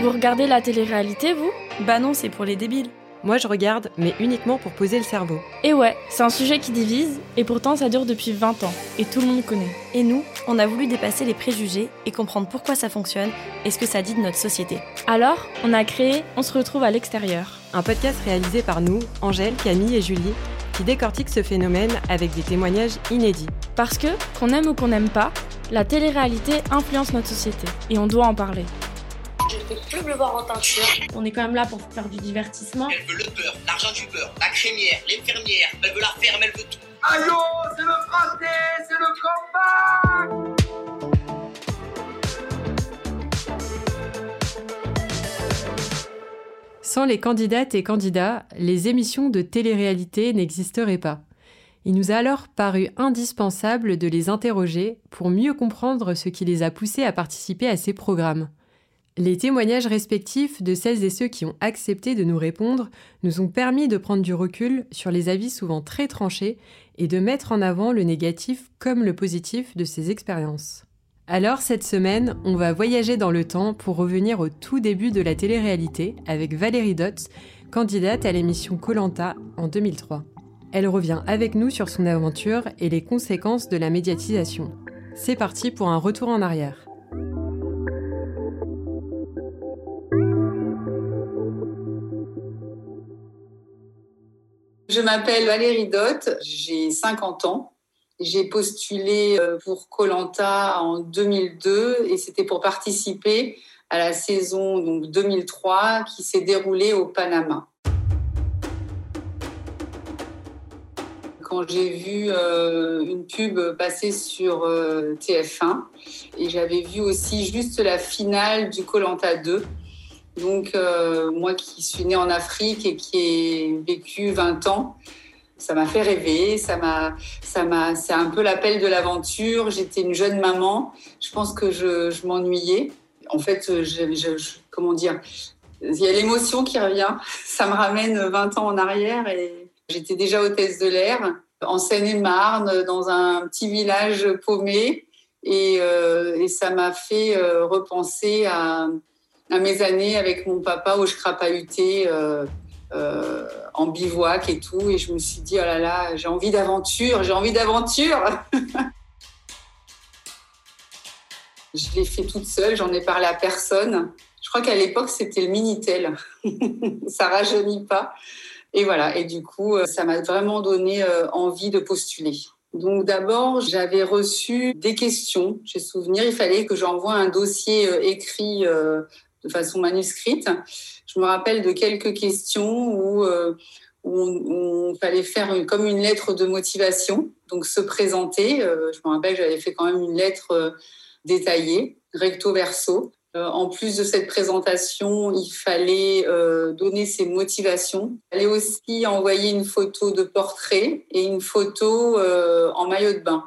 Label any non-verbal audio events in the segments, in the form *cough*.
Vous regardez la télé-réalité, vous? Bah non, c'est pour les débiles. Moi, je regarde, mais uniquement pour poser le cerveau. Et ouais, c'est un sujet qui divise, et pourtant ça dure depuis 20 ans, et tout le monde connaît. Et nous, on a voulu dépasser les préjugés et comprendre pourquoi ça fonctionne et ce que ça dit de notre société. Alors, on a créé On se retrouve à l'extérieur. Un podcast réalisé par nous, Angèle, Camille et Julie, qui décortique ce phénomène avec des témoignages inédits. Parce que, qu'on aime ou qu'on n'aime pas, la télé-réalité influence notre société, et on doit en parler. Je ne peux plus le voir en teinture. On est quand même là pour faire du divertissement. Elle veut le beurre, l'argent du beurre, la crémière, l'infirmière, elle veut la ferme, elle veut tout. Allô, c'est le fraté, c'est le combat Sans les candidates et candidats, les émissions de télé-réalité n'existeraient pas. Il nous a alors paru indispensable de les interroger pour mieux comprendre ce qui les a poussés à participer à ces programmes. Les témoignages respectifs de celles et ceux qui ont accepté de nous répondre nous ont permis de prendre du recul sur les avis souvent très tranchés et de mettre en avant le négatif comme le positif de ces expériences. Alors cette semaine, on va voyager dans le temps pour revenir au tout début de la télé-réalité avec Valérie Dotz, candidate à l'émission Colanta en 2003. Elle revient avec nous sur son aventure et les conséquences de la médiatisation. C'est parti pour un retour en arrière. Je m'appelle Valérie Dott, j'ai 50 ans. J'ai postulé euh, pour Colanta en 2002 et c'était pour participer à la saison donc 2003 qui s'est déroulée au Panama. Quand j'ai vu euh, une pub passer sur euh, TF1 et j'avais vu aussi juste la finale du Colanta 2 donc, euh, moi qui suis née en Afrique et qui ai vécu 20 ans, ça m'a fait rêver, ça m'a, ça m'a, c'est un peu l'appel de l'aventure. J'étais une jeune maman. Je pense que je, m'ennuyais. En fait, je, comment dire, il y a l'émotion qui revient. *laughs* Ça me ramène 20 ans en arrière j'étais déjà hôtesse de l'air en Seine-et-Marne, dans un petit village paumé. Et, euh, ça m'a fait euh, repenser à, à mes années avec mon papa où je crapahutais euh, euh, en bivouac et tout. Et je me suis dit, oh là là, j'ai envie d'aventure, j'ai envie d'aventure. *laughs* je l'ai fait toute seule, j'en ai parlé à personne. Je crois qu'à l'époque, c'était le Minitel. *laughs* ça rajeunit pas. Et voilà. Et du coup, ça m'a vraiment donné euh, envie de postuler. Donc d'abord, j'avais reçu des questions. J'ai souvenir, il fallait que j'envoie un dossier euh, écrit euh, de façon manuscrite. Je me rappelle de quelques questions où, euh, où on, fallait faire une, comme une lettre de motivation, donc se présenter. Euh, je me rappelle, j'avais fait quand même une lettre euh, détaillée, recto verso. En plus de cette présentation, il fallait donner ses motivations. Il fallait aussi envoyer une photo de portrait et une photo en maillot de bain.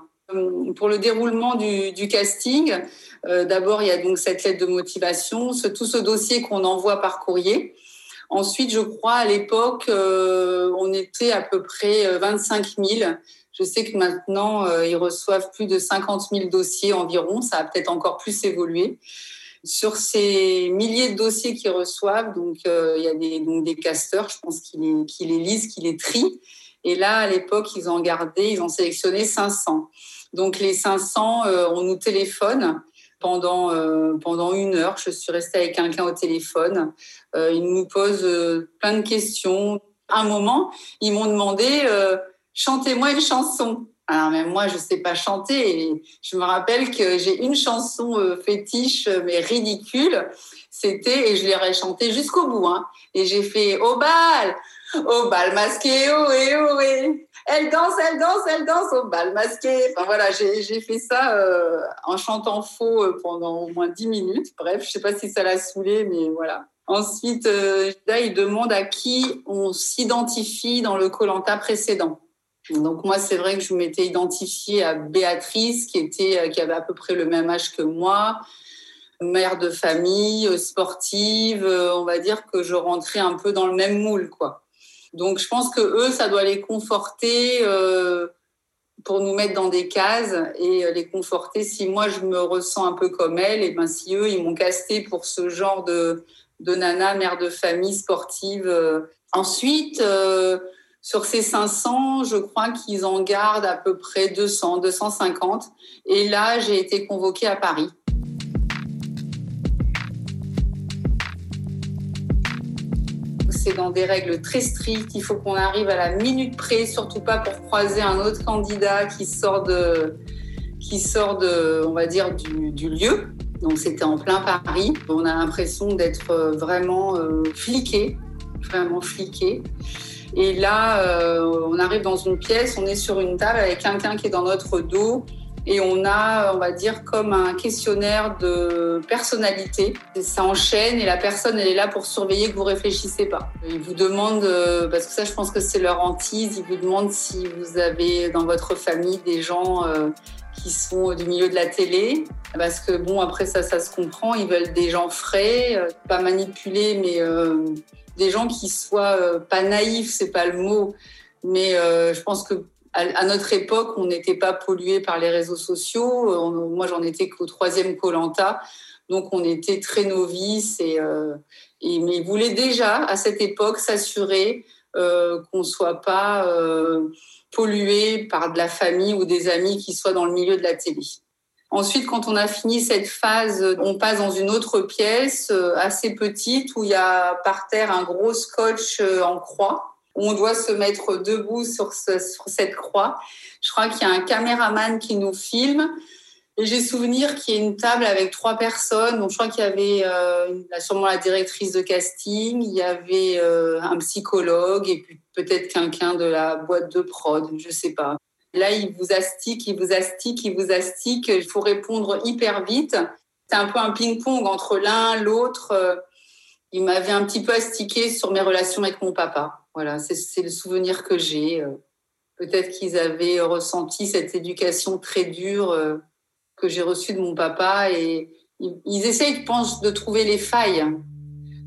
Pour le déroulement du casting, euh, D'abord, il y a donc cette lettre de motivation, ce, tout ce dossier qu'on envoie par courrier. Ensuite, je crois, à l'époque, euh, on était à peu près 25 000. Je sais que maintenant, euh, ils reçoivent plus de 50 000 dossiers environ. Ça a peut-être encore plus évolué. Sur ces milliers de dossiers qu'ils reçoivent, donc euh, il y a des, donc des casteurs, je pense, qui les, les lisent, qui les trient. Et là, à l'époque, ils ont gardé, ils ont sélectionné 500. Donc les 500, euh, on nous téléphone pendant, euh, pendant une heure. Je suis restée avec quelqu'un au téléphone. Euh, il nous pose euh, plein de questions. Un moment, ils m'ont demandé euh, chantez-moi une chanson. Alors même moi, je sais pas chanter. Et je me rappelle que j'ai une chanson fétiche, mais ridicule. C'était, et je l'aurais chanté jusqu'au bout. Hein. Et j'ai fait au bal, au bal masqué, ohé, ohé. Elle danse, elle danse, elle danse au bal masqué. Enfin voilà, j'ai fait ça euh, en chantant faux euh, pendant au moins dix minutes. Bref, je sais pas si ça l'a saoulé, mais voilà. Ensuite, euh, là, il demande à qui on s'identifie dans le Colanta précédent. Donc moi, c'est vrai que je m'étais identifiée à Béatrice, qui était, qui avait à peu près le même âge que moi, mère de famille, sportive. On va dire que je rentrais un peu dans le même moule, quoi. Donc je pense que eux, ça doit les conforter euh, pour nous mettre dans des cases et les conforter. Si moi je me ressens un peu comme elle, et ben si eux ils m'ont casté pour ce genre de, de nana, mère de famille, sportive. Ensuite, sur ces 500, je crois qu'ils en gardent à peu près 200, 250. Et là, j'ai été convoquée à Paris. C'est dans des règles très strictes. Il faut qu'on arrive à la minute près, surtout pas pour croiser un autre candidat qui sort de, qui sort de, on va dire, du, lieu. Donc c'était en plein Paris. On a l'impression d'être vraiment euh, fliqué, vraiment fliqué. Et là, euh, on arrive dans une pièce, on est sur une table avec quelqu'un qui est dans notre dos et on a, on va dire, comme un questionnaire de personnalité. ça enchaîne et la personne, elle est là pour surveiller que vous réfléchissez pas. Ils vous demandent, euh, parce que ça, je pense que c'est leur hantise, ils vous demandent si vous avez dans votre famille des gens euh, qui sont du milieu de la télé. Parce que bon, après ça, ça se comprend. Ils veulent des gens frais, pas manipulés, mais des gens qui soient euh, pas naïfs, c'est pas le mot, mais euh, je pense que à, notre époque, on n'était pas pollué par les réseaux sociaux. moi, j'en étais qu'au troisième Colanta, donc on était très novices et, euh, mais ils voulaient déjà à cette époque s'assurer euh, qu'on soit pas pollué par de la famille ou des amis qui soient dans le milieu de la télé. Ensuite, quand on a fini cette phase, on passe dans une autre pièce euh, assez petite où il y a par terre un gros scotch euh, en croix. On doit se mettre debout sur, cette croix. Je crois qu'il y a un caméraman qui nous filme. Et j'ai souvenir qu'il y a une table avec trois personnes. Donc, je crois qu'il y avait euh, sûrement la directrice de casting, il y avait un psychologue et puis peut-être quelqu'un de la boîte de prod, je sais pas. Là, il vous astique, il vous astique, il vous astique. Il faut répondre hyper vite. C'est un peu un ping-pong entre l'un, l'autre. Il m'avait un petit peu astiqué sur mes relations avec mon papa. Voilà, c'est le souvenir que j'ai. Peut-être qu'ils avaient ressenti cette éducation très dure euh, que j'ai reçue de mon papa et ils essayent, je pense, de trouver les failles,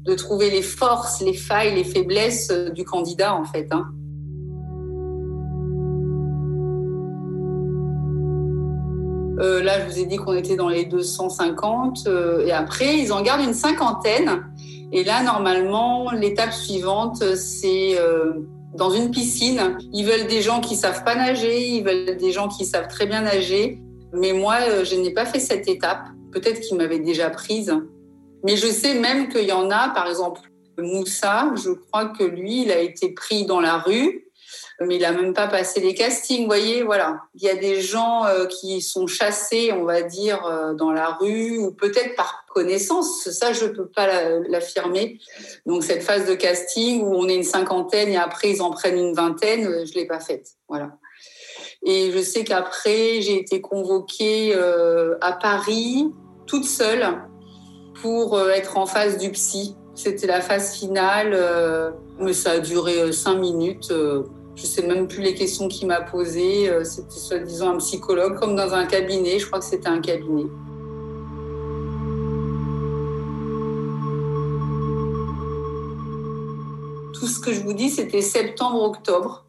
de trouver les forces, les failles, les faiblesses du candidat, en fait. Hein. Euh, là, je vous ai dit qu'on était dans les 250. Euh, et après, ils en gardent une cinquantaine. Et là, normalement, l'étape suivante, c'est euh, dans une piscine. Ils veulent des gens qui savent pas nager, ils veulent des gens qui savent très bien nager. Mais moi, je n'ai pas fait cette étape. Peut-être qu'ils m'avaient déjà prise. Mais je sais même qu'il y en a, par exemple, Moussa, je crois que lui, il a été pris dans la rue mais il n'a même pas passé les castings. Vous voyez, voilà, il y a des gens euh, qui sont chassés, on va dire, euh, dans la rue ou peut-être par connaissance. Ça, je peux pas l'affirmer. Donc cette phase de casting où on est une cinquantaine et après ils en prennent une vingtaine, euh, je l'ai pas faite. Voilà. Et je sais qu'après j'ai été convoquée à Paris toute seule pour être en phase du psy. C'était la phase finale, mais ça a duré cinq minutes. Je sais même plus les questions qu'il m'a posées. Euh, c'était soi-disant un psychologue, comme dans un cabinet. Je crois que c'était un cabinet. Tout ce que je vous dis, c'était septembre-octobre.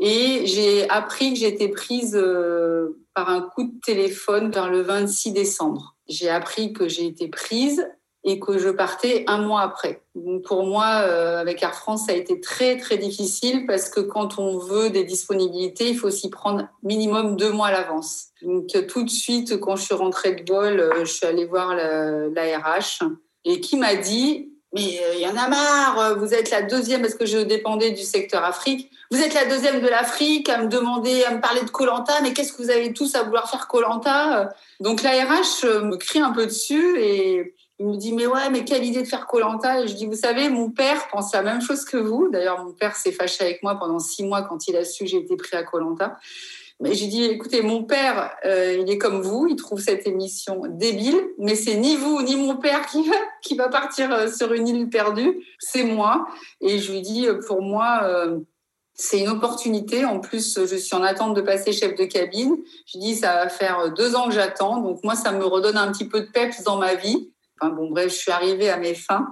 Et j'ai appris que j'étais prise euh, par un coup de téléphone vers le 26 décembre. J'ai appris que j'ai été prise et que je partais un mois après. Donc pour moi, euh, avec Air France, ça a été très très difficile parce que quand on veut des disponibilités, il faut s'y prendre minimum deux mois à l'avance. Donc tout de suite, quand je suis rentrée de vol, euh, je suis allée voir la, RH et qui m'a dit mais euh, il y en a marre, vous êtes la deuxième parce que je dépendais du secteur Afrique. Vous êtes la deuxième de l'Afrique à me demander, à me parler de Colanta, mais qu'est-ce que vous avez tous à vouloir faire Colanta Donc la RH me crie un peu dessus et il me dit mais ouais mais quelle idée de faire Colanta et je dis vous savez mon père pense la même chose que vous d'ailleurs mon père s'est fâché avec moi pendant six mois quand il a su que j'ai été pris à Colanta mais j'ai dit écoutez mon père euh, il est comme vous il trouve cette émission débile mais c'est ni vous ni mon père qui va partir euh, sur une île perdue c'est moi et je lui dis euh, pour moi c'est une opportunité. En plus, je suis en attente de passer chef de cabine. Je dis, ça va faire deux ans que j'attends. Donc, moi, ça me redonne un petit peu de peps dans ma vie. Enfin bon, bref, je suis arrivée à mes fins.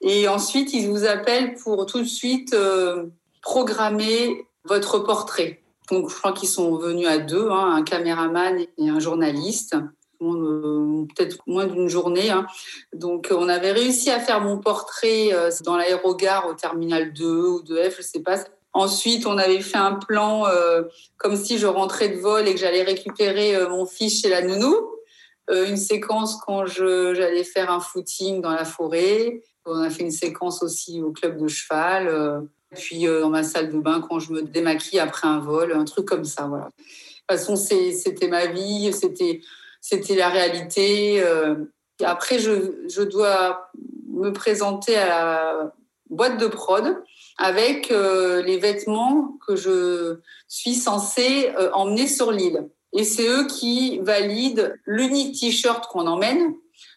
Et ensuite, ils vous appellent pour tout de suite euh, programmer votre portrait. Donc, je crois qu'ils sont venus à deux, hein, un caméraman et un journaliste. Euh, peut-être moins d'une journée. Hein. Donc, on avait réussi à faire mon portrait euh, dans l'aérogare au terminal 2 ou 2F, je sais pas. Ensuite, on avait fait un plan comme si je rentrais de vol et que j'allais récupérer mon fils chez la nounou. Une séquence quand j'allais faire un footing dans la forêt. On a fait une séquence aussi au club de cheval. puis dans ma salle de bain quand je me démaquille après un vol, un truc comme ça. Voilà. De toute façon, c'était ma vie. C'était la réalité. Euh, après, je, dois me présenter à la boîte de prod avec euh, les vêtements que je suis censée euh, emmener sur l'île. Et c'est eux qui valident l'unique t-shirt qu'on emmène,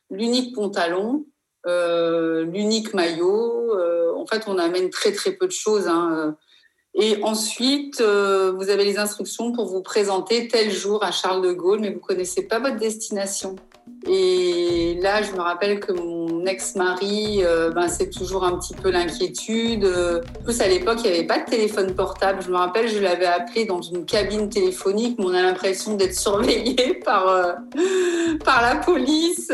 l'unique pantalon, l'unique maillot. en fait, on amène très très peu de choses. Hein, et ensuite, euh, vous avez les instructions pour vous présenter tel jour à Charles de Gaulle, mais vous connaissez pas votre destination. Et là, je me rappelle que mon ex-mari, euh, ben, c'est toujours un petit peu l'inquiétude. En plus, à l'époque, il n'y avait pas de téléphone portable. Je me rappelle, je l'avais appelé dans une cabine téléphonique, mais on a l'impression d'être surveillé *laughs* par, euh, par la police.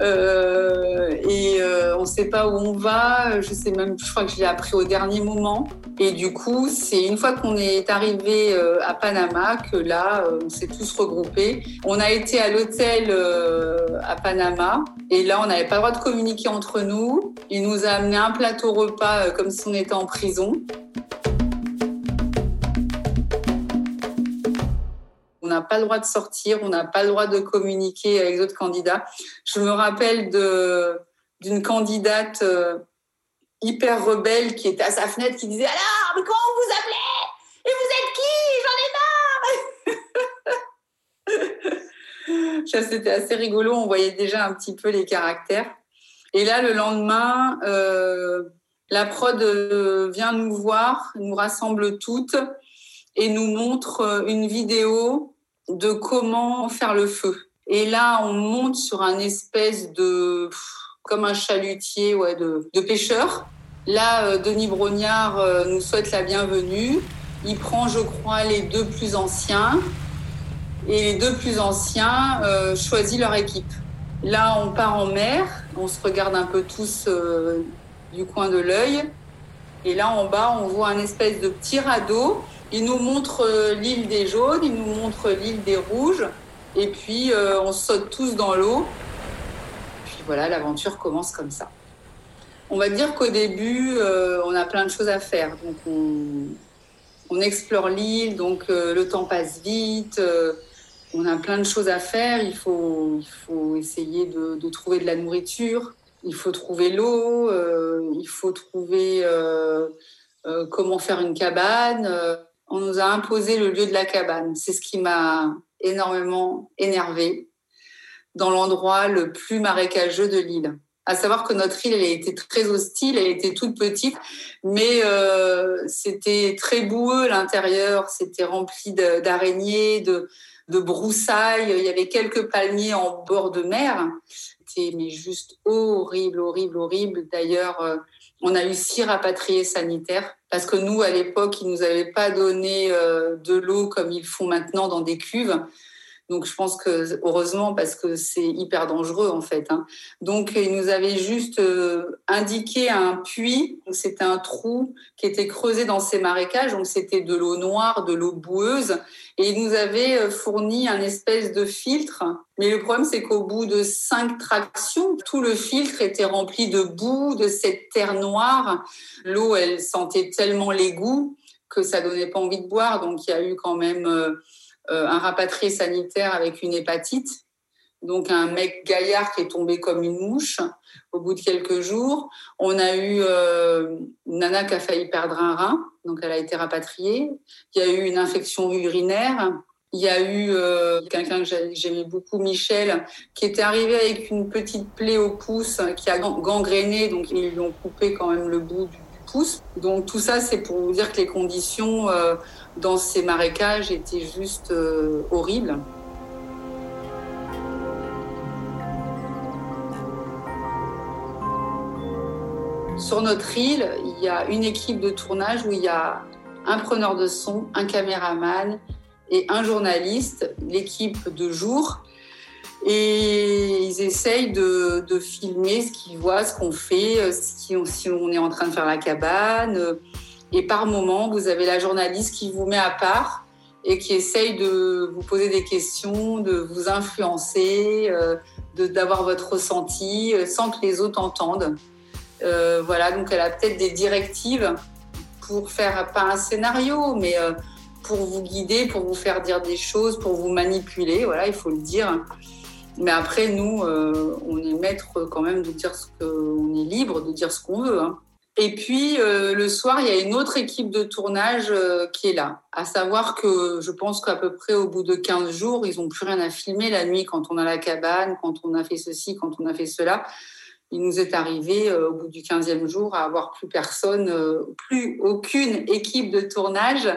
Euh, et on ne sait pas où on va. Je sais même, je crois que je l'ai appris au dernier moment. Et du coup, c'est une fois qu'on est arrivé à Panama que là, on s'est tous regroupés. On a été à l'hôtel euh, à Panama. Et là, on n'avait pas le droit de communiquer entre nous. Il nous a amené un plateau repas euh, comme si on était en prison. On n'a pas le droit de sortir, on n'a pas le droit de communiquer avec les autres candidats. Je me rappelle d'une candidate euh, hyper rebelle qui était à sa fenêtre qui disait Alors, mais comment vous appelez Et vous êtes qui J'en ai *laughs* Ça, c'était assez rigolo. On voyait déjà un petit peu les caractères. Et là, le lendemain, euh, la prod euh, vient nous voir, nous rassemble toutes et nous montre euh, une vidéo de comment faire le feu. Et là, on monte sur un espèce de, comme un chalutier ouais, de, de pêcheurs. Là, Denis Brognard nous souhaite la bienvenue. Il prend, je crois, les deux plus anciens et les deux plus anciens euh, choisissent leur équipe. Là, on part en mer, on se regarde un peu tous euh, du coin de l'œil. Et là, en bas, on voit un espèce de petit radeau. Il nous montre euh, l'île des jaunes, il nous montre l'île des rouges. Et puis, on saute tous dans l'eau. Puis voilà, l'aventure commence comme ça. On va dire qu'au début, on a plein de choses à faire. Donc, on, on explore l'île, donc le temps passe vite on a plein de choses à faire. Il faut, essayer de, trouver de la nourriture. Il faut trouver l'eau. Euh, il faut trouver euh, euh, comment faire une cabane. on nous a imposé le lieu de la cabane. C'est ce qui m'a énormément énervé dans l'endroit le plus marécageux de l'île. À savoir que notre île, elle été très hostile, elle était toute petite, mais c'était très boueux l'intérieur, c'était rempli d'araignées, de, de broussailles. Il y avait quelques palmiers en bord de mer. C'était mais juste horrible, horrible, horrible. D'ailleurs, euh, on a eu six rapatriés sanitaires parce que nous, à l'époque, ils nous avaient pas donné euh, de l'eau comme ils font maintenant dans des cuves. Donc je pense que heureusement parce que c'est hyper dangereux en fait. Hein. Donc il nous avait juste euh, indiqué un puits. C'était un trou qui était creusé dans ces marécages. Donc c'était de l'eau noire, de l'eau boueuse. Et il nous avait euh, fourni un espèce de filtre. Mais le problème c'est qu'au bout de cinq tractions, tout le filtre était rempli de boue, de cette terre noire. L'eau elle sentait tellement l'égout que ça donnait pas envie de boire. Donc il y a eu quand même euh, un rapatrié sanitaire avec une hépatite. Donc un mec gaillard qui est tombé comme une mouche au bout de quelques jours. On a eu euh, une nana qui a failli perdre un rein, donc elle a été rapatriée. Il y a eu une infection urinaire. Il y a eu euh, quelqu'un que j'aimais beaucoup, Michel, qui était arrivé avec une petite plaie au pouce qui a gangréné, donc ils lui ont coupé quand même le bout du pouce. Donc tout ça, c'est pour vous dire que les conditions dans ces marécages était juste euh, horrible. Sur notre île, il y a une équipe de tournage où il y a un preneur de son, un caméraman et un journaliste, l'équipe de jour. Et ils essayent de, filmer ce qu'ils voient, ce qu'on fait, si on est en train de faire la cabane. Et par moment, vous avez la journaliste qui vous met à part et qui essaye de vous poser des questions, de vous influencer, euh, d'avoir votre ressenti euh, sans que les autres entendent. Euh, voilà, donc elle a peut-être des directives pour faire, pas un scénario, mais euh, pour vous guider, pour vous faire dire des choses, pour vous manipuler, voilà, il faut le dire. Mais après, nous, on est maître quand même de dire ce qu'on est libre de dire ce qu'on veut. Hein. Et puis, euh, le soir, il y a une autre équipe de tournage euh, qui est là. À savoir que je pense qu'à peu près au bout de 15 jours, ils n'ont plus rien à filmer la nuit quand on a la cabane, quand on a fait ceci, quand on a fait cela. Il nous est arrivé euh, au bout du 15e jour à avoir plus personne, plus aucune équipe de tournage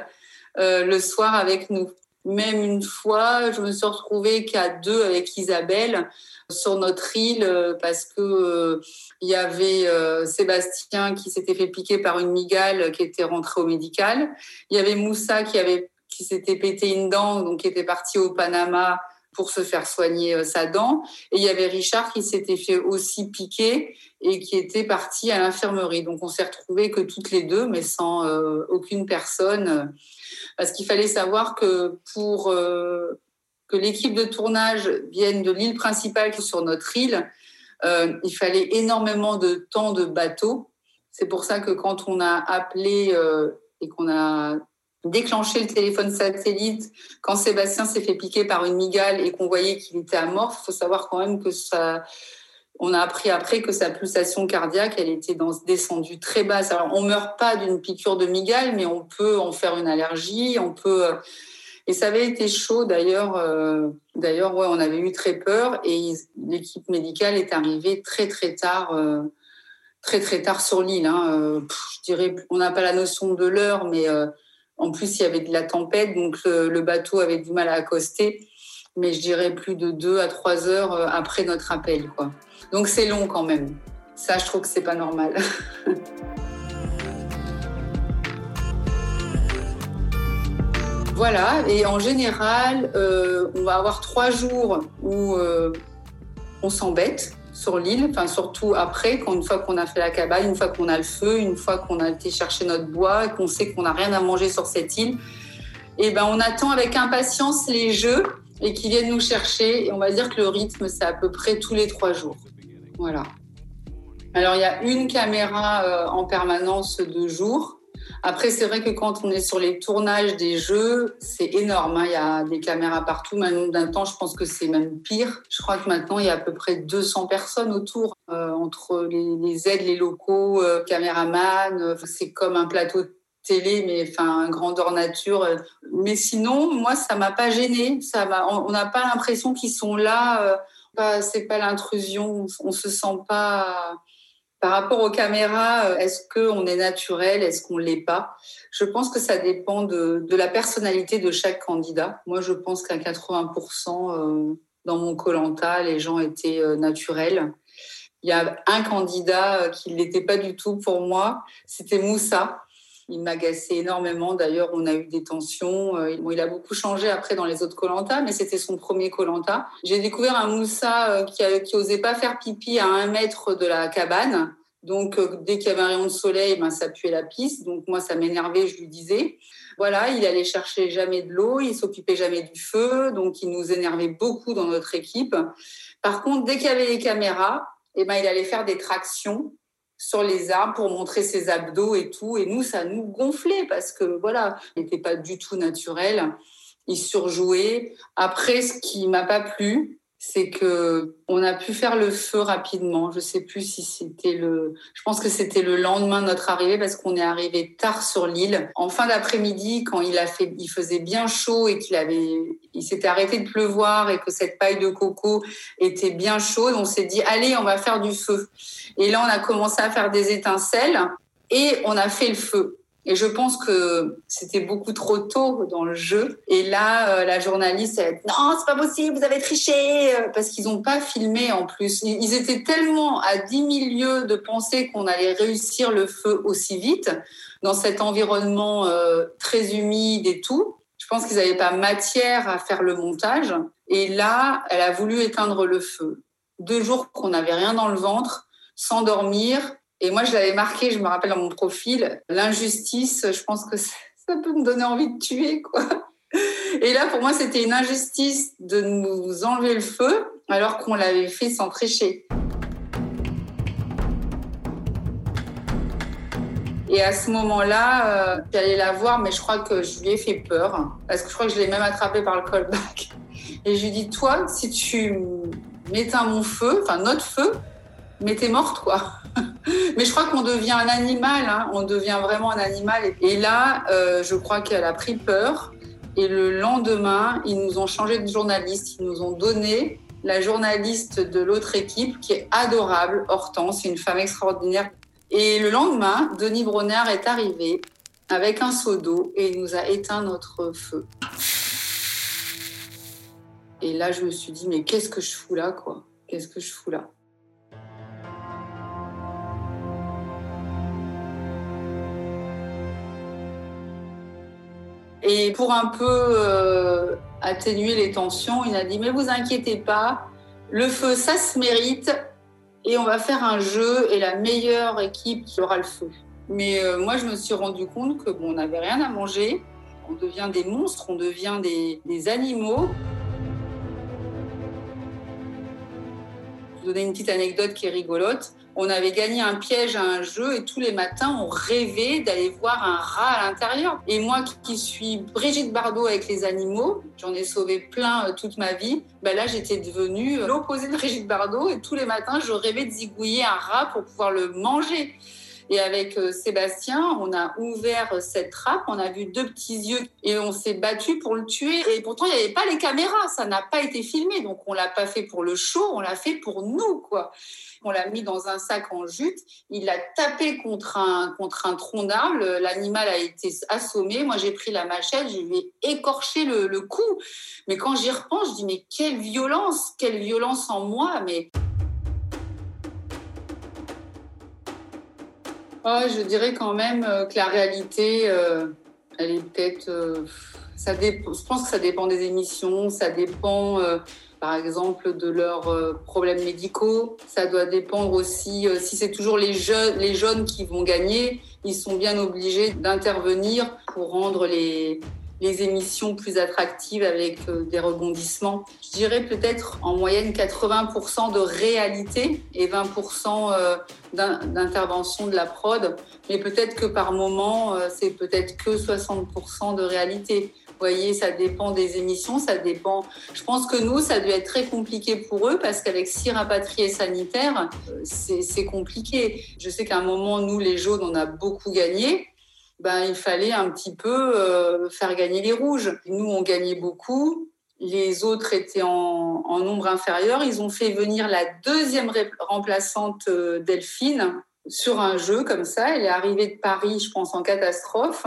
le soir avec nous. Même une fois, je me suis retrouvée qu'à deux avec Isabelle sur notre île euh, parce que euh, il y avait euh, Sébastien qui s'était fait piquer par une migale qui était rentré au médical. Il y avait Moussa qui avait qui s'était pété une dent donc qui était parti au Panama pour se faire soigner euh, sa dent. Et il y avait Richard qui s'était fait aussi piquer et qui était parti à l'infirmerie. Donc on s'est retrouvés que toutes les deux, mais sans euh, aucune personne, parce qu'il fallait savoir que pour euh, que l'équipe de tournage vienne de l'île principale qui est sur notre île, euh, il fallait énormément de temps de bateau. C'est pour ça que quand on a appelé euh, et qu'on a déclenché le téléphone satellite, quand Sébastien s'est fait piquer par une migale et qu'on voyait qu'il était amorphe, il faut savoir quand même que ça, on a appris après que sa pulsation cardiaque, elle était dans, descendue très basse. Alors, on meurt pas d'une piqûre de migale, mais on peut en faire une allergie, on peut. Et ça avait été chaud d'ailleurs. euh, D'ailleurs, ouais, on avait eu très peur et l'équipe médicale est arrivée très très tard, euh, très très tard sur l'île. Hein. Euh, je dirais, on n'a pas la notion de l'heure, mais en plus il y avait de la tempête, donc le, le bateau avait du mal à accoster. Mais je dirais plus de deux à trois heures après notre appel, quoi. Donc c'est long quand même. Ça, je trouve que c'est pas normal. *laughs* voilà. Et en général, euh, on va avoir trois jours où euh, on s'embête sur l'île, enfin surtout après, quand une fois qu'on a fait la cabane, une fois qu'on a le feu, une fois qu'on a été chercher notre bois et qu'on sait qu'on n'a rien à manger sur cette île, et ben on attend avec impatience les jeux et qu'ils viennent nous chercher. Et on va dire que le rythme, c'est à peu près tous les trois jours. Voilà. Alors, il y a une caméra euh, en permanence de jour. Après, c'est vrai que quand on est sur les tournages des jeux, c'est énorme. hein. Il y a des caméras partout. Même d'un temps, je pense que c'est même pire. Je crois que maintenant, il y a à peu près 200 personnes autour, euh, entre les, aides, les locaux, euh, caméramans. Euh, C'est comme un plateau télé, mais enfin, grandeur nature. Euh, Mais sinon, moi, ça m'a pas gêné. On n'a pas l'impression qu'ils sont là. Pas, c'est pas l'intrusion. On, on se sent pas. Par rapport aux caméras, euh, est-ce qu'on est naturel, est-ce qu'on l'est pas? Je pense que ça dépend de, de la personnalité de chaque candidat. Moi, je pense qu'à 80%, euh, dans mon Colanta, les gens étaient euh, naturels. Il y a un candidat qui ne l'était pas du tout pour moi, c'était Moussa. Il m'agaçait énormément. D'ailleurs, on a eu des tensions. Euh, il a beaucoup changé après dans les autres Colanta, mais c'était son premier Colanta. J'ai découvert un Moussa euh, qui, qui osait pas faire pipi à un mètre de la cabane. Donc, euh, dès qu'il y avait un rayon de soleil, ben, ça puait la piste. Donc, moi, ça m'énervait, je lui disais. Voilà, il allait chercher jamais de l'eau, il s'occupait jamais du feu. Donc, il nous énervait beaucoup dans notre équipe. Par contre, dès qu'il y avait les caméras, eh ben, il allait faire des tractions sur les arbres pour montrer ses abdos et tout. Et nous, ça nous gonflait parce que voilà, il n'était pas du tout naturel. Il surjouait. Après, ce qui m'a pas plu, c'est que on a pu faire le feu rapidement. Je sais plus si c'était le, je pense que c'était le lendemain de notre arrivée parce qu'on est arrivé tard sur l'île. En fin d'après-midi, quand il a fait, il faisait bien chaud et qu'il avait, il s'était arrêté de pleuvoir et que cette paille de coco était bien chaude, on s'est dit allez, on va faire du feu. Et là, on a commencé à faire des étincelles et on a fait le feu. Et je pense que c'était beaucoup trop tôt dans le jeu. Et là, euh, la journaliste, elle dit, non, c'est pas possible, vous avez triché, euh, parce qu'ils n'ont pas filmé en plus. Ils étaient tellement à 10 000 lieues de penser qu'on allait réussir le feu aussi vite, dans cet environnement euh, très humide et tout. Je pense qu'ils n'avaient pas matière à faire le montage. Et là, elle a voulu éteindre le feu. Deux jours qu'on n'avait rien dans le ventre, sans dormir, et moi, je l'avais marqué, je me rappelle dans mon profil, l'injustice, je pense que *laughs* ça, peut me donner envie de tuer, quoi. Et là, pour moi, c'était une injustice de nous enlever le feu alors qu'on l'avait fait sans tricher. Et à ce moment-là, euh, j'allais la voir, mais je crois que je lui ai fait peur, parce que je crois que je l'ai même attrapée par le callback. Et je lui dis, toi, si tu m'éteins mon feu, enfin notre feu, mais t'es morte, quoi. *laughs* Mais je crois qu'on devient un animal, hein. on devient vraiment un animal. Et là, euh, je crois qu'elle a pris peur. Et le lendemain, ils nous ont changé de journaliste. Ils nous ont donné la journaliste de l'autre équipe qui est adorable, Hortense, une femme extraordinaire. Et le lendemain, Denis Bronner est arrivé avec un seau d'eau et il nous a éteint notre feu. Et là, je me suis dit, mais qu'est-ce que je fous là, quoi? Qu'est-ce que je fous là? Et pour un peu euh, atténuer les tensions, il a dit Mais vous inquiétez pas, le feu, ça se mérite et on va faire un jeu et la meilleure équipe qui aura le feu. Mais euh, moi, je me suis rendu compte que bon, on n'avait rien à manger. On devient des monstres, on devient des, des animaux. Donner une petite anecdote qui est rigolote on avait gagné un piège à un jeu et tous les matins, on rêvait d'aller voir un rat à l'intérieur. Et moi qui suis Brigitte Bardot avec les animaux, j'en ai sauvé plein euh, toute ma vie, ben là j'étais devenue euh, l'opposé de Brigitte Bardot et tous les matins, je rêvais de zigouiller un rat pour pouvoir le manger. Et avec euh, Sébastien, on a ouvert cette trappe, on a vu deux petits yeux et on s'est battu pour le tuer. Et pourtant, il n'y avait pas les caméras, ça n'a pas été filmé. Donc, on l'a pas fait pour le show, on l'a fait pour nous, quoi. On l'a mis dans un sac en jute. Il a tapé contre un, contre un tronc d'arbre. L'animal a été assommé. Moi, j'ai pris la machette, je lui ai écorché le, le cou. Mais quand j'y repense, je dis, mais quelle violence, quelle violence en moi. Mais Oh, je dirais quand même euh, que la réalité, euh, elle est peut-être. Euh, ça je pense que ça dépend des émissions, ça dépend, par exemple, de leurs problèmes médicaux. Ça doit dépendre aussi, si c'est toujours les jeunes qui vont gagner, ils sont bien obligés d'intervenir pour rendre les, les émissions plus attractives avec euh, des rebondissements. Je dirais peut-être en moyenne 80% de réalité et 20% euh, d'intervention de la prod, mais peut-être que par moment, euh, c'est peut-être que 60% de réalité. Vous voyez, ça dépend des émissions, ça dépend. Je pense que nous, ça dû être très compliqué pour eux parce qu'avec six rapatriés sanitaires, c'est compliqué. Je sais qu'à un moment, nous, les jaunes, on a beaucoup gagné. Ben, il fallait un petit peu euh, faire gagner les rouges. Nous, on gagnait beaucoup. Les autres étaient en, nombre inférieur. Ils ont fait venir la deuxième remplaçante euh, Delphine sur un jeu comme ça. Elle est arrivée de Paris, je pense, en catastrophe.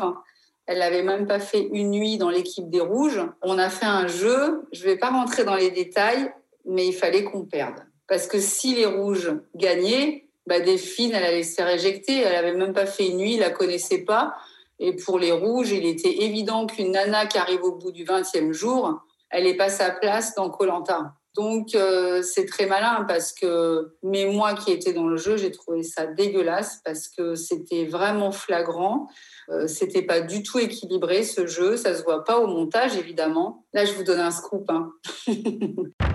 Elle n'avait même pas fait une nuit dans l'équipe des Rouges. On a fait un jeu. Je ne vais pas rentrer dans les détails, mais il fallait qu'on perde. Parce que si les Rouges gagnaient, bah, Delphine, elle allait se faire. Elle avait même pas fait une nuit, la connaissait pas. Et pour les rouges, il était évident qu'une nana qui arrive au bout du 20e jour, elle n'est pas sa place dans Colanta. Donc euh, c'est très malin parce que mais moi qui étais dans le jeu, j'ai trouvé ça dégueulasse parce que c'était vraiment flagrant. Euh, c'était pas du tout équilibré ce jeu, ça se voit pas au montage évidemment. Là, je vous donne un scoop. Hein. *laughs*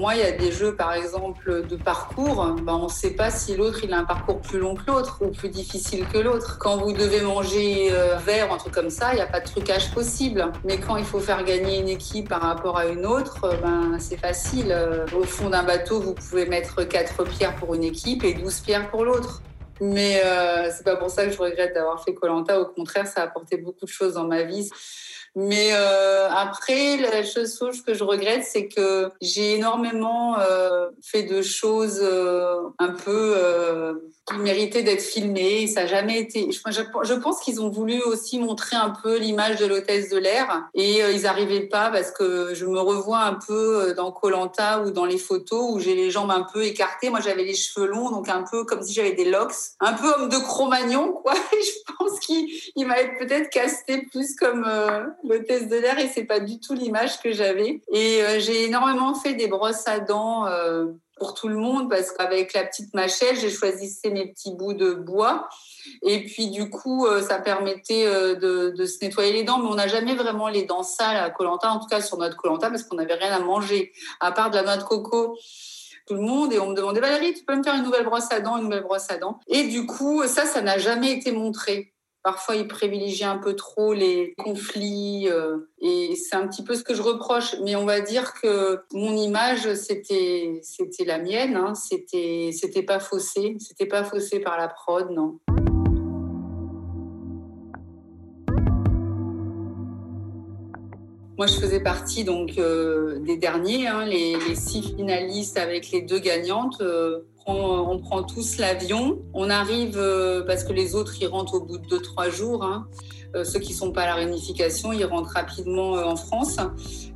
moi, il y a des jeux, par exemple, de parcours. Ben, on ne sait pas si l'autre il a un parcours plus long que l'autre ou plus difficile que l'autre. Quand vous devez manger euh, vert, un truc comme ça, il n'y a pas de trucage possible. Mais quand il faut faire gagner une équipe par rapport à une autre, euh, ben, c'est facile. Euh, au fond d'un bateau, vous pouvez mettre 4 pierres pour une équipe et 12 pierres pour l'autre. Mais euh, c'est pas pour ça que je regrette d'avoir fait Colanta. Au contraire, ça a apporté beaucoup de choses dans ma vie. Mais euh, après, la chose que je regrette, c'est que j'ai énormément euh, fait de choses euh, un peu euh, qui méritaient d'être filmées. Ça n'a jamais été. Je, pense qu'ils ont voulu aussi montrer un peu l'image de l'hôtesse de l'air et euh, ils n'arrivaient pas parce que je me revois un peu euh, dans Colanta ou dans les photos où j'ai les jambes un peu écartées. Moi, j'avais les cheveux longs, donc un peu comme si j'avais des locks, un peu homme de Cro-Magnon, quoi. *laughs* Et je pense qu'il m'avait peut-être casté plus comme euh, l'hôtesse de l'air et c'est pas du tout l'image que j'avais. Et euh, j'ai énormément fait des brosses à dents pour tout le monde parce qu'avec la petite machette, j'ai choisi mes petits bouts de bois. Et puis du coup, euh, ça permettait euh, de, de, se nettoyer les dents, mais on n'a jamais vraiment les dents sales à Colanta, en tout cas sur notre Colanta, parce qu'on n'avait rien à manger à part de la noix de coco tout le monde et on me demandait Valérie, tu peux me faire une nouvelle brosse à dents, une nouvelle brosse à dents? Et du coup, ça, ça n'a jamais été montré. Parfois, ils privilégient un peu trop les conflits euh, et c'est un petit peu ce que je reproche. Mais on va dire que mon image, c'était c'était la mienne. Hein. C'était c'était pas faussé. C'était pas faussé par la prod, non. Moi, je faisais partie donc euh, des derniers, hein, les, six finalistes avec les deux gagnantes. Euh, on, prend tous l'avion. On arrive euh, parce que les autres ils rentrent au bout de deux trois jours. Hein. Euh, ceux qui sont pas à la réunification, ils rentrent rapidement euh, en France.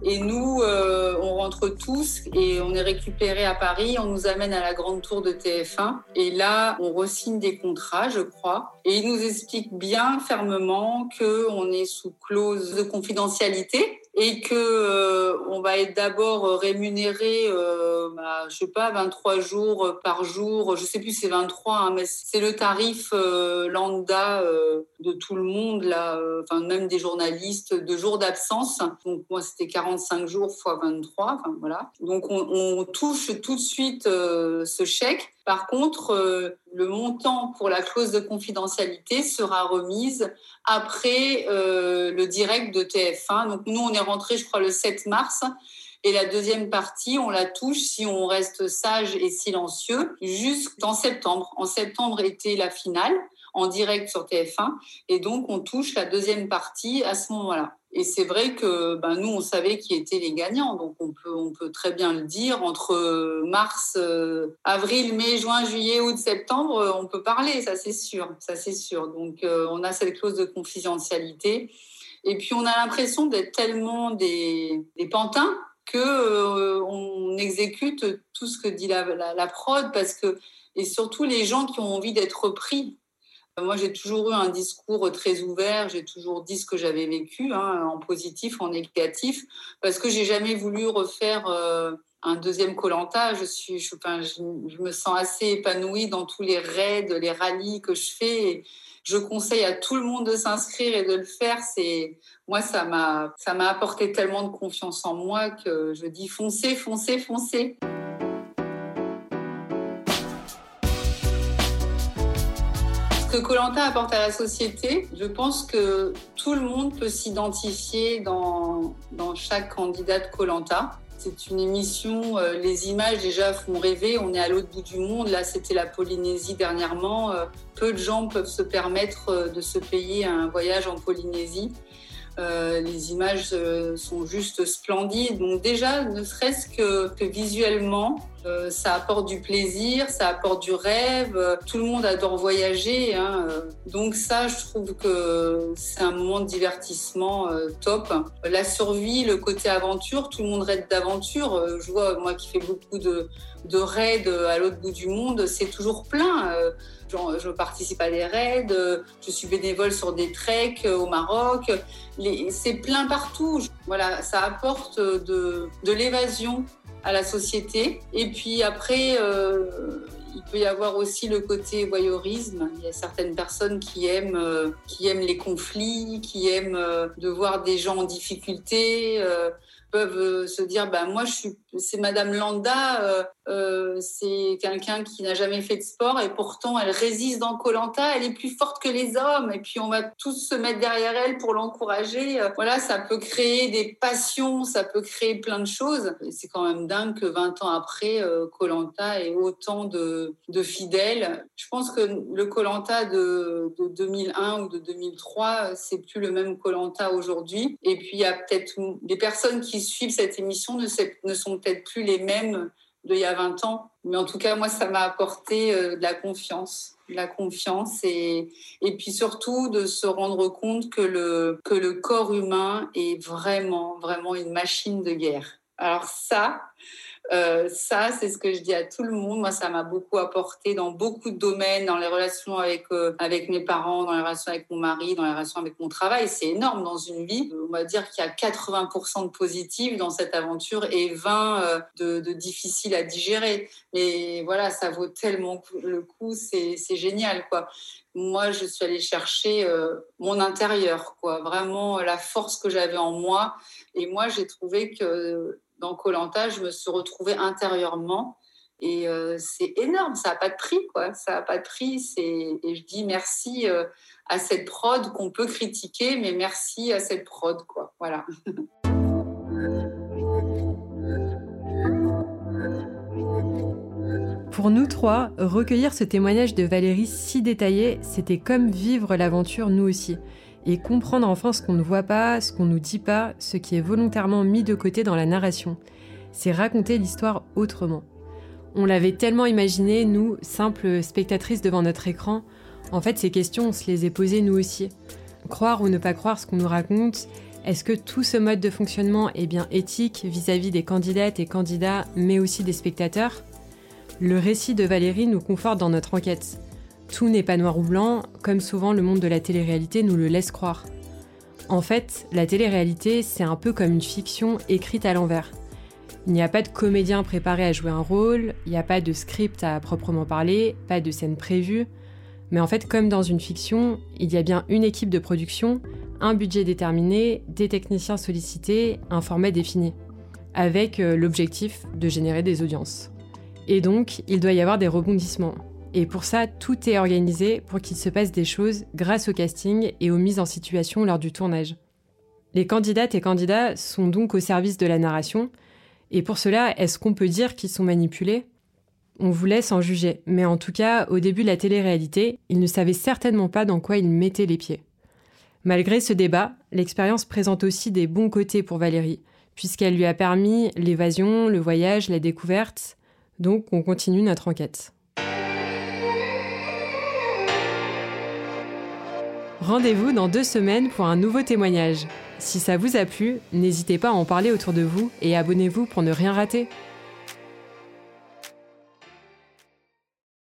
Et nous, on rentre tous et on est récupéré à Paris. On nous amène à la grande tour de TF1 et là, on resigne des contrats, je crois. Et il nous explique bien fermement que on est sous clause de confidentialité et que euh, on va être d'abord rémunéré, euh, bah, je sais pas, 23 jours par jour. Je sais plus c'est 23, hein, mais c'est le tarif euh, lambda euh, de tout le monde là, euh, enfin même des journalistes, de jours d'absence. Donc moi c'était 45 jours fois 23, enfin voilà. Donc on, touche tout de suite euh, ce chèque. Par contre, le montant pour la clause de confidentialité sera remise après euh, le direct de TF1. Donc nous, on est rentré, je crois, le 7 mars. Et la deuxième partie, on la touche si on reste sage et silencieux jusqu'en septembre. En septembre était la finale en direct sur TF1. Et donc, on touche la deuxième partie à ce moment-là. Et c'est vrai que ben, nous, on savait qui étaient les gagnants. Donc, on peut, on peut très bien le dire. Entre mars, euh, avril, mai, juin, juillet, août, septembre, euh, on peut parler, ça c'est sûr. Ça c'est sûr. Donc, euh, on a cette clause de confidentialité. Et puis, on a l'impression d'être tellement des, pantins que euh, on exécute tout ce que dit la prod parce que et surtout les gens qui ont envie d'être pris moi, j'ai toujours eu un discours très ouvert. J'ai toujours dit ce que j'avais vécu, hein, en positif, en négatif, parce que j'ai jamais voulu refaire euh, un deuxième Colanta. Je suis, je, me sens assez épanouie dans tous les raids, les rallyes que je fais. Je conseille à tout le monde de s'inscrire et de le faire. C'est moi, ça m'a, ça m'a apporté tellement de confiance en moi que je dis foncez, foncez, foncez. Que Colanta apporte à la société, je pense que tout le monde peut s'identifier dans, chaque candidat de Colanta. C'est une émission, euh, les images déjà font rêver, on est à l'autre bout du monde, là c'était la Polynésie dernièrement, euh, peu de gens peuvent se permettre euh, de se payer un voyage en Polynésie. Les images sont juste splendides. Donc déjà, ne serait-ce que, visuellement, euh, ça apporte du plaisir, ça apporte du rêve. Tout le monde adore voyager. Hein. Donc ça, je trouve que c'est un moment de divertissement euh, top. La survie, le côté aventure, tout le monde rêve d'aventure. Je vois, moi qui fais beaucoup de, raids à l'autre bout du monde, c'est toujours plein. Je participe à des raids, je suis bénévole sur des treks au Maroc. C'est plein partout. Voilà, ça apporte de l'évasion à la société. Et puis après, euh, il peut y avoir aussi le côté voyeurisme. Il y a certaines personnes qui aiment, euh, qui aiment les conflits, qui aiment euh, de voir des gens en difficulté. Peuvent se dire bah moi je suis c'est Madame Landa, euh, euh, c'est quelqu'un qui n'a jamais fait de sport et pourtant elle résiste dans Colanta, elle est plus forte que les hommes et puis on va tous se mettre derrière elle pour l'encourager. Euh, voilà, ça peut créer des passions, ça peut créer plein de choses. C'est quand même dingue que 20 ans après, Colanta ait autant de, de, fidèles. Je pense que le Colanta de, de 2001 ou de 2003, c'est plus le même Colanta aujourd'hui. Et puis il y a peut-être des personnes qui suivent cette émission ne, ne sont peut-être plus les mêmes d'il y a 20 ans. Mais en tout cas, moi, ça m'a apporté euh, de la confiance. De la confiance et, et puis surtout de se rendre compte que le, que le corps humain est vraiment, vraiment une machine de guerre. Alors ça, euh, ça, c'est ce que je dis à tout le monde. Moi, ça m'a beaucoup apporté dans beaucoup de domaines, dans les relations avec euh, avec mes parents, dans les relations avec mon mari, dans les relations avec mon travail. C'est énorme dans une vie. On va dire qu'il y a 80% de positifs dans cette aventure et 20 euh, de, de difficiles à digérer. Mais voilà, ça vaut tellement le coup. C'est génial, quoi moi, je suis allée chercher mon intérieur, quoi, vraiment la force que j'avais en moi. Et moi, j'ai trouvé que dans Colanta, je me suis retrouvée intérieurement. Et euh, c'est énorme, ça n'a pas de prix, quoi. Ça n'a pas de prix. Et je dis merci euh, à cette prod qu'on peut critiquer, mais merci à cette prod, quoi. Voilà. Pour nous trois, recueillir ce témoignage de Valérie si détaillé, c'était comme vivre l'aventure nous aussi et comprendre enfin ce qu'on ne voit pas, ce qu'on ne nous dit pas, ce qui est volontairement mis de côté dans la narration. C'est raconter l'histoire autrement. On l'avait tellement imaginé, nous, simples spectatrices devant notre écran. En fait, ces questions, on se les est posées nous aussi. Croire ou ne pas croire ce qu'on nous raconte Est-ce que tout ce mode de fonctionnement est bien éthique vis-à-vis -vis des candidates et candidats, mais aussi des spectateurs? Le récit de Valérie nous conforte dans notre enquête. Tout n'est pas noir ou blanc, comme souvent le monde de la télé-réalité nous le laisse croire. En fait, la télé-réalité, c'est un peu comme une fiction écrite à l'envers. Il n'y a pas de comédien préparé à jouer un rôle, il n'y a pas de script à proprement parler, pas de scène prévue. Mais en fait, comme dans une fiction, il y a bien une équipe de production, un budget déterminé, des techniciens sollicités, un format défini, avec euh, l'objectif de générer des audiences. Et donc, il doit y avoir des rebondissements, et pour ça, tout est organisé pour qu'il se passe des choses grâce au casting et aux mises en situation lors du tournage. Les candidates et candidats sont donc au service de la narration, et pour cela, est-ce qu'on peut dire qu'ils sont manipulés? On vous laisse en juger, mais en tout cas, au début de la télé-réalité, ils ne savaient certainement pas dans quoi ils mettaient les pieds. Malgré ce débat, l'expérience présente aussi des bons côtés pour Valérie, puisqu'elle lui a permis l'évasion, le voyage, la découverte, donc on continue notre enquête. Rendez-vous dans deux semaines pour un nouveau témoignage. Si ça vous a plu, n'hésitez pas à en parler autour de vous et abonnez-vous pour ne rien rater.